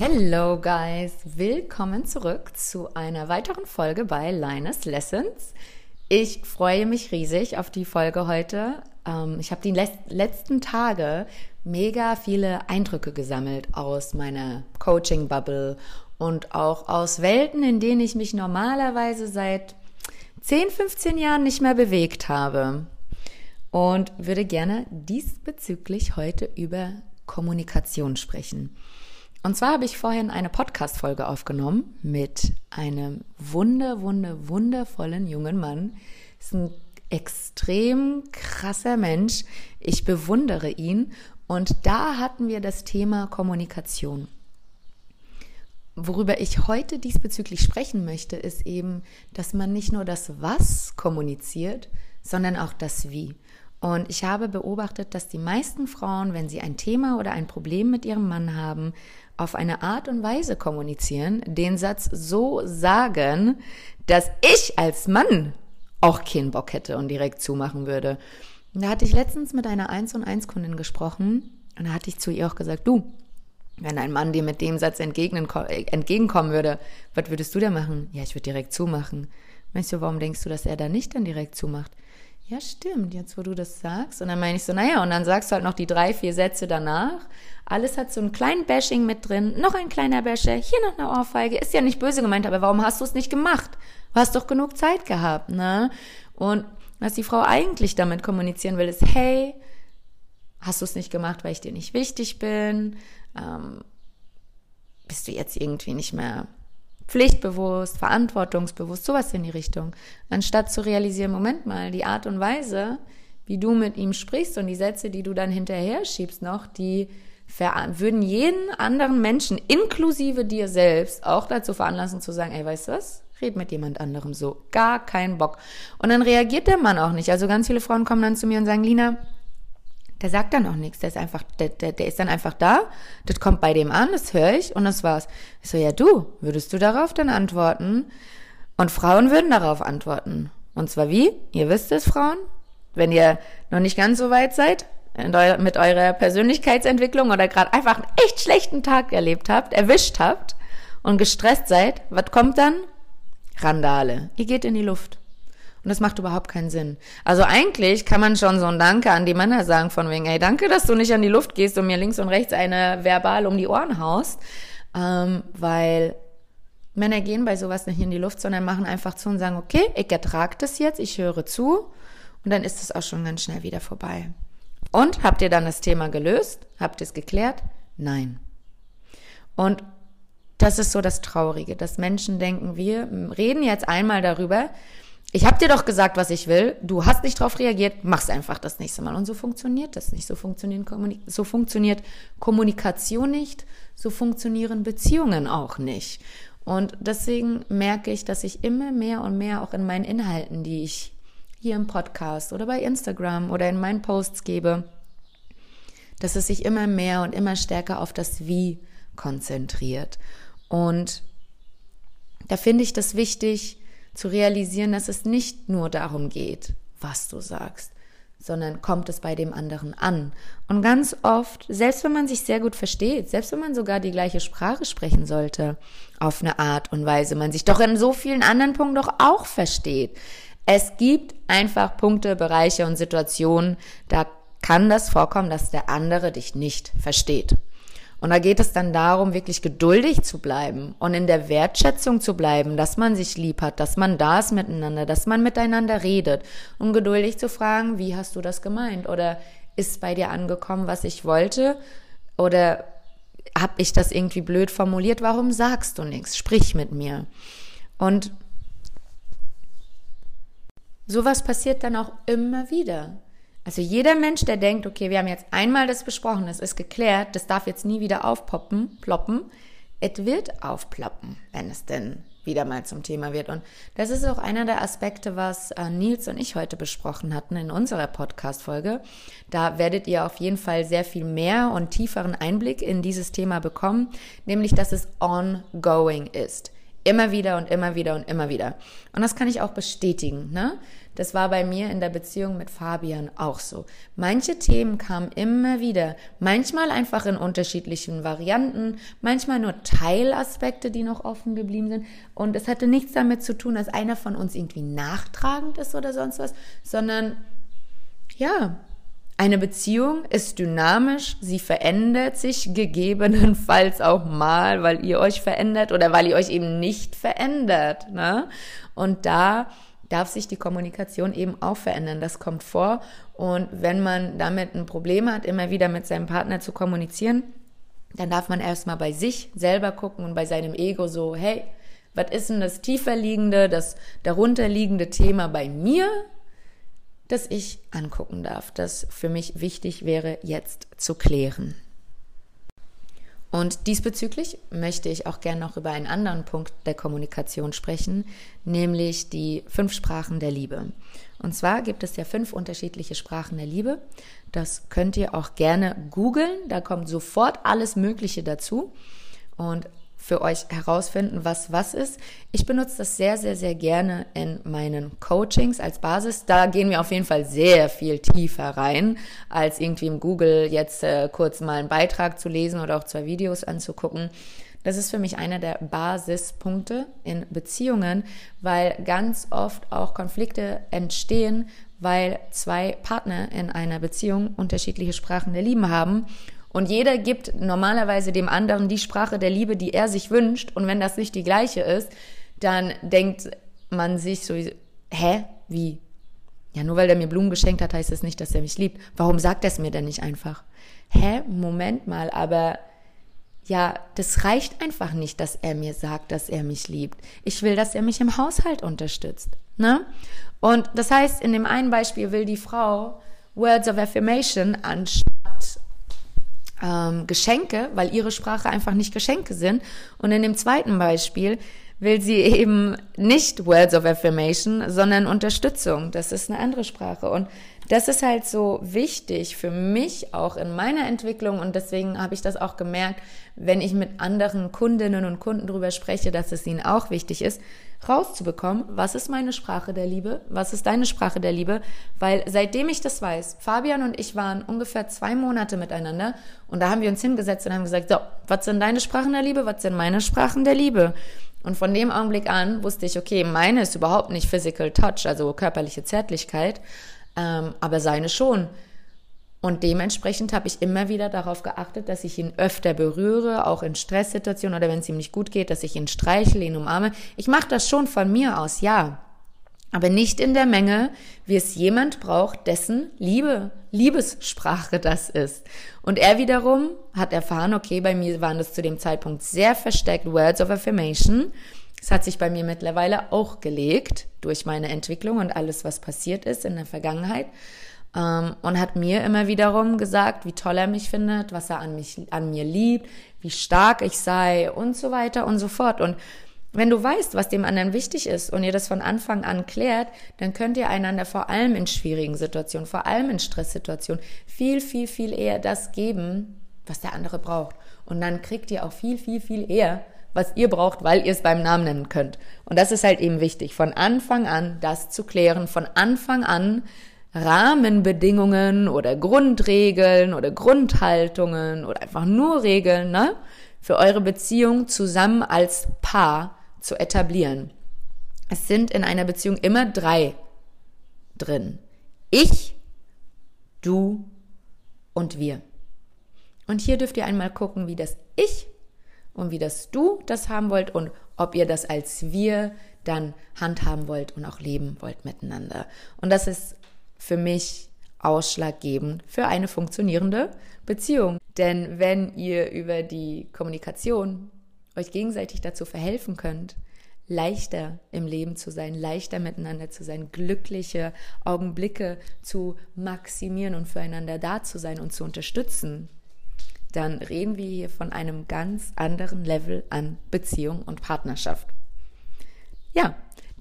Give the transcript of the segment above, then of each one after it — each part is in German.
Hello guys, willkommen zurück zu einer weiteren Folge bei Linus Lessons. Ich freue mich riesig auf die Folge heute. Ähm, ich habe die letzten Tage mega viele Eindrücke gesammelt aus meiner Coaching-Bubble und auch aus Welten, in denen ich mich normalerweise seit 10, 15 Jahren nicht mehr bewegt habe. Und würde gerne diesbezüglich heute über Kommunikation sprechen. Und zwar habe ich vorhin eine Podcast-Folge aufgenommen mit einem wunder, wunder, wundervollen jungen Mann. Ist ein extrem krasser Mensch. Ich bewundere ihn. Und da hatten wir das Thema Kommunikation. Worüber ich heute diesbezüglich sprechen möchte, ist eben, dass man nicht nur das Was kommuniziert, sondern auch das Wie. Und ich habe beobachtet, dass die meisten Frauen, wenn sie ein Thema oder ein Problem mit ihrem Mann haben, auf eine Art und Weise kommunizieren, den Satz so sagen, dass ich als Mann auch keinen Bock hätte und direkt zumachen würde. Und da hatte ich letztens mit einer 1 und 1 Kundin gesprochen und da hatte ich zu ihr auch gesagt, du, wenn ein Mann dir mit dem Satz entgegenkommen würde, was würdest du da machen? Ja, ich würde direkt zumachen. Meinst du, warum denkst du, dass er da nicht dann direkt zumacht? Ja, stimmt, jetzt wo du das sagst. Und dann meine ich so, naja, und dann sagst du halt noch die drei, vier Sätze danach. Alles hat so einen kleinen Bashing mit drin, noch ein kleiner Basher, hier noch eine Ohrfeige. Ist ja nicht böse gemeint, aber warum hast du es nicht gemacht? Du hast doch genug Zeit gehabt, ne? Und was die Frau eigentlich damit kommunizieren will, ist, hey, hast du es nicht gemacht, weil ich dir nicht wichtig bin? Ähm, bist du jetzt irgendwie nicht mehr pflichtbewusst, verantwortungsbewusst, sowas in die Richtung. Anstatt zu realisieren, Moment mal, die Art und Weise, wie du mit ihm sprichst und die Sätze, die du dann hinterher schiebst noch, die würden jeden anderen Menschen, inklusive dir selbst, auch dazu veranlassen zu sagen, ey, weißt du was? Red mit jemand anderem so. Gar keinen Bock. Und dann reagiert der Mann auch nicht. Also ganz viele Frauen kommen dann zu mir und sagen, Lina, der sagt dann auch nichts. Der ist einfach, der, der, der ist dann einfach da. Das kommt bei dem an, das höre ich und das war's. Ich so, ja du, würdest du darauf dann antworten? Und Frauen würden darauf antworten. Und zwar wie? Ihr wisst es, Frauen? Wenn ihr noch nicht ganz so weit seid mit eurer Persönlichkeitsentwicklung oder gerade einfach einen echt schlechten Tag erlebt habt, erwischt habt und gestresst seid, was kommt dann? Randale. Ihr geht in die Luft. Und das macht überhaupt keinen Sinn. Also eigentlich kann man schon so ein Danke an die Männer sagen von wegen, ey, danke, dass du nicht an die Luft gehst und mir links und rechts eine verbal um die Ohren haust, ähm, weil Männer gehen bei sowas nicht in die Luft, sondern machen einfach zu und sagen, okay, ich ertrage das jetzt, ich höre zu und dann ist es auch schon ganz schnell wieder vorbei. Und habt ihr dann das Thema gelöst? Habt ihr es geklärt? Nein. Und das ist so das Traurige, dass Menschen denken, wir reden jetzt einmal darüber, ich habe dir doch gesagt, was ich will, du hast nicht darauf reagiert, mach's einfach das nächste Mal. Und so funktioniert das nicht. So, so funktioniert Kommunikation nicht, so funktionieren Beziehungen auch nicht. Und deswegen merke ich, dass ich immer mehr und mehr auch in meinen Inhalten, die ich hier im Podcast oder bei Instagram oder in meinen Posts gebe, dass es sich immer mehr und immer stärker auf das Wie konzentriert. Und da finde ich das wichtig, zu realisieren, dass es nicht nur darum geht, was du sagst, sondern kommt es bei dem anderen an. Und ganz oft, selbst wenn man sich sehr gut versteht, selbst wenn man sogar die gleiche Sprache sprechen sollte, auf eine Art und Weise, man sich doch in so vielen anderen Punkten doch auch versteht. Es gibt einfach Punkte, Bereiche und Situationen, da kann das vorkommen, dass der andere dich nicht versteht. Und da geht es dann darum, wirklich geduldig zu bleiben und in der Wertschätzung zu bleiben, dass man sich lieb hat, dass man da ist miteinander, dass man miteinander redet und geduldig zu fragen, wie hast du das gemeint? Oder ist bei dir angekommen, was ich wollte? Oder habe ich das irgendwie blöd formuliert? Warum sagst du nichts? Sprich mit mir. Und sowas passiert dann auch immer wieder. Also jeder Mensch, der denkt, okay, wir haben jetzt einmal das besprochen, es ist geklärt, das darf jetzt nie wieder aufpoppen, ploppen, es wird aufploppen, wenn es denn wieder mal zum Thema wird. Und das ist auch einer der Aspekte, was äh, Nils und ich heute besprochen hatten in unserer Podcast-Folge. Da werdet ihr auf jeden Fall sehr viel mehr und tieferen Einblick in dieses Thema bekommen, nämlich dass es ongoing ist. Immer wieder und immer wieder und immer wieder. Und das kann ich auch bestätigen. Ne? Das war bei mir in der Beziehung mit Fabian auch so. Manche Themen kamen immer wieder. Manchmal einfach in unterschiedlichen Varianten, manchmal nur Teilaspekte, die noch offen geblieben sind. Und es hatte nichts damit zu tun, dass einer von uns irgendwie nachtragend ist oder sonst was, sondern ja, eine Beziehung ist dynamisch, sie verändert sich gegebenenfalls auch mal, weil ihr euch verändert oder weil ihr euch eben nicht verändert. Ne? Und da darf sich die Kommunikation eben auch verändern. Das kommt vor. Und wenn man damit ein Problem hat, immer wieder mit seinem Partner zu kommunizieren, dann darf man erstmal bei sich selber gucken und bei seinem Ego so, hey, was ist denn das tiefer liegende, das darunter liegende Thema bei mir? Das ich angucken darf, das für mich wichtig wäre jetzt zu klären. Und diesbezüglich möchte ich auch gerne noch über einen anderen Punkt der Kommunikation sprechen, nämlich die fünf Sprachen der Liebe. Und zwar gibt es ja fünf unterschiedliche Sprachen der Liebe. Das könnt ihr auch gerne googeln. Da kommt sofort alles Mögliche dazu. Und für euch herausfinden, was was ist. Ich benutze das sehr, sehr, sehr gerne in meinen Coachings als Basis. Da gehen wir auf jeden Fall sehr viel tiefer rein, als irgendwie im Google jetzt äh, kurz mal einen Beitrag zu lesen oder auch zwei Videos anzugucken. Das ist für mich einer der Basispunkte in Beziehungen, weil ganz oft auch Konflikte entstehen, weil zwei Partner in einer Beziehung unterschiedliche Sprachen der Lieben haben und jeder gibt normalerweise dem anderen die Sprache der Liebe, die er sich wünscht. Und wenn das nicht die gleiche ist, dann denkt man sich so, hä, wie? Ja, nur weil der mir Blumen geschenkt hat, heißt das nicht, dass er mich liebt. Warum sagt er es mir denn nicht einfach? Hä, Moment mal, aber ja, das reicht einfach nicht, dass er mir sagt, dass er mich liebt. Ich will, dass er mich im Haushalt unterstützt. Ne? Und das heißt, in dem einen Beispiel will die Frau Words of Affirmation anstatt ähm, Geschenke, weil ihre Sprache einfach nicht Geschenke sind. Und in dem zweiten Beispiel will sie eben nicht Words of Affirmation, sondern Unterstützung. Das ist eine andere Sprache. Und das ist halt so wichtig für mich auch in meiner Entwicklung. Und deswegen habe ich das auch gemerkt, wenn ich mit anderen Kundinnen und Kunden darüber spreche, dass es ihnen auch wichtig ist, rauszubekommen, was ist meine Sprache der Liebe, was ist deine Sprache der Liebe, weil seitdem ich das weiß, Fabian und ich waren ungefähr zwei Monate miteinander und da haben wir uns hingesetzt und haben gesagt, so, was sind deine Sprachen der Liebe, was sind meine Sprachen der Liebe? Und von dem Augenblick an wusste ich, okay, meine ist überhaupt nicht Physical Touch, also körperliche Zärtlichkeit, ähm, aber seine schon. Und dementsprechend habe ich immer wieder darauf geachtet, dass ich ihn öfter berühre, auch in Stresssituationen oder wenn es ihm nicht gut geht, dass ich ihn streichle, ihn umarme. Ich mache das schon von mir aus, ja. Aber nicht in der Menge, wie es jemand braucht, dessen Liebe, Liebessprache das ist. Und er wiederum hat erfahren, okay, bei mir waren das zu dem Zeitpunkt sehr versteckt Words of Affirmation. Es hat sich bei mir mittlerweile auch gelegt durch meine Entwicklung und alles, was passiert ist in der Vergangenheit. Ähm, und hat mir immer wiederum gesagt, wie toll er mich findet, was er an, mich, an mir liebt, wie stark ich sei und so weiter und so fort. Und wenn du weißt, was dem anderen wichtig ist und ihr das von Anfang an klärt, dann könnt ihr einander vor allem in schwierigen Situationen, vor allem in Stresssituationen viel, viel, viel eher das geben, was der andere braucht. Und dann kriegt ihr auch viel, viel, viel eher, was ihr braucht, weil ihr es beim Namen nennen könnt. Und das ist halt eben wichtig, von Anfang an das zu klären, von Anfang an Rahmenbedingungen oder Grundregeln oder Grundhaltungen oder einfach nur Regeln ne, für eure Beziehung zusammen als Paar zu etablieren. Es sind in einer Beziehung immer drei drin. Ich, du und wir. Und hier dürft ihr einmal gucken, wie das Ich und wie das Du das haben wollt und ob ihr das als wir dann handhaben wollt und auch leben wollt miteinander. Und das ist für mich ausschlaggebend für eine funktionierende Beziehung. Denn wenn ihr über die Kommunikation euch gegenseitig dazu verhelfen könnt, leichter im Leben zu sein, leichter miteinander zu sein, glückliche Augenblicke zu maximieren und füreinander da zu sein und zu unterstützen, dann reden wir hier von einem ganz anderen Level an Beziehung und Partnerschaft. Ja,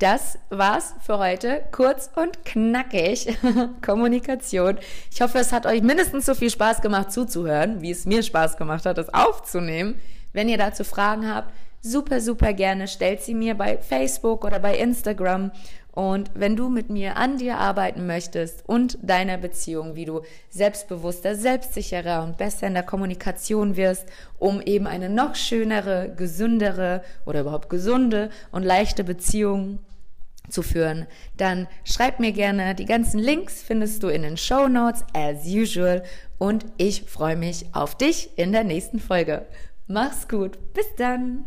das war's für heute. Kurz und knackig. Kommunikation. Ich hoffe, es hat euch mindestens so viel Spaß gemacht zuzuhören, wie es mir Spaß gemacht hat, das aufzunehmen. Wenn ihr dazu Fragen habt, super, super gerne. Stellt sie mir bei Facebook oder bei Instagram. Und wenn du mit mir an dir arbeiten möchtest und deiner Beziehung, wie du selbstbewusster, selbstsicherer und besser in der Kommunikation wirst, um eben eine noch schönere, gesündere oder überhaupt gesunde und leichte Beziehung zu führen, dann schreib mir gerne. Die ganzen Links findest du in den Show Notes as usual und ich freue mich auf dich in der nächsten Folge. Mach's gut. Bis dann.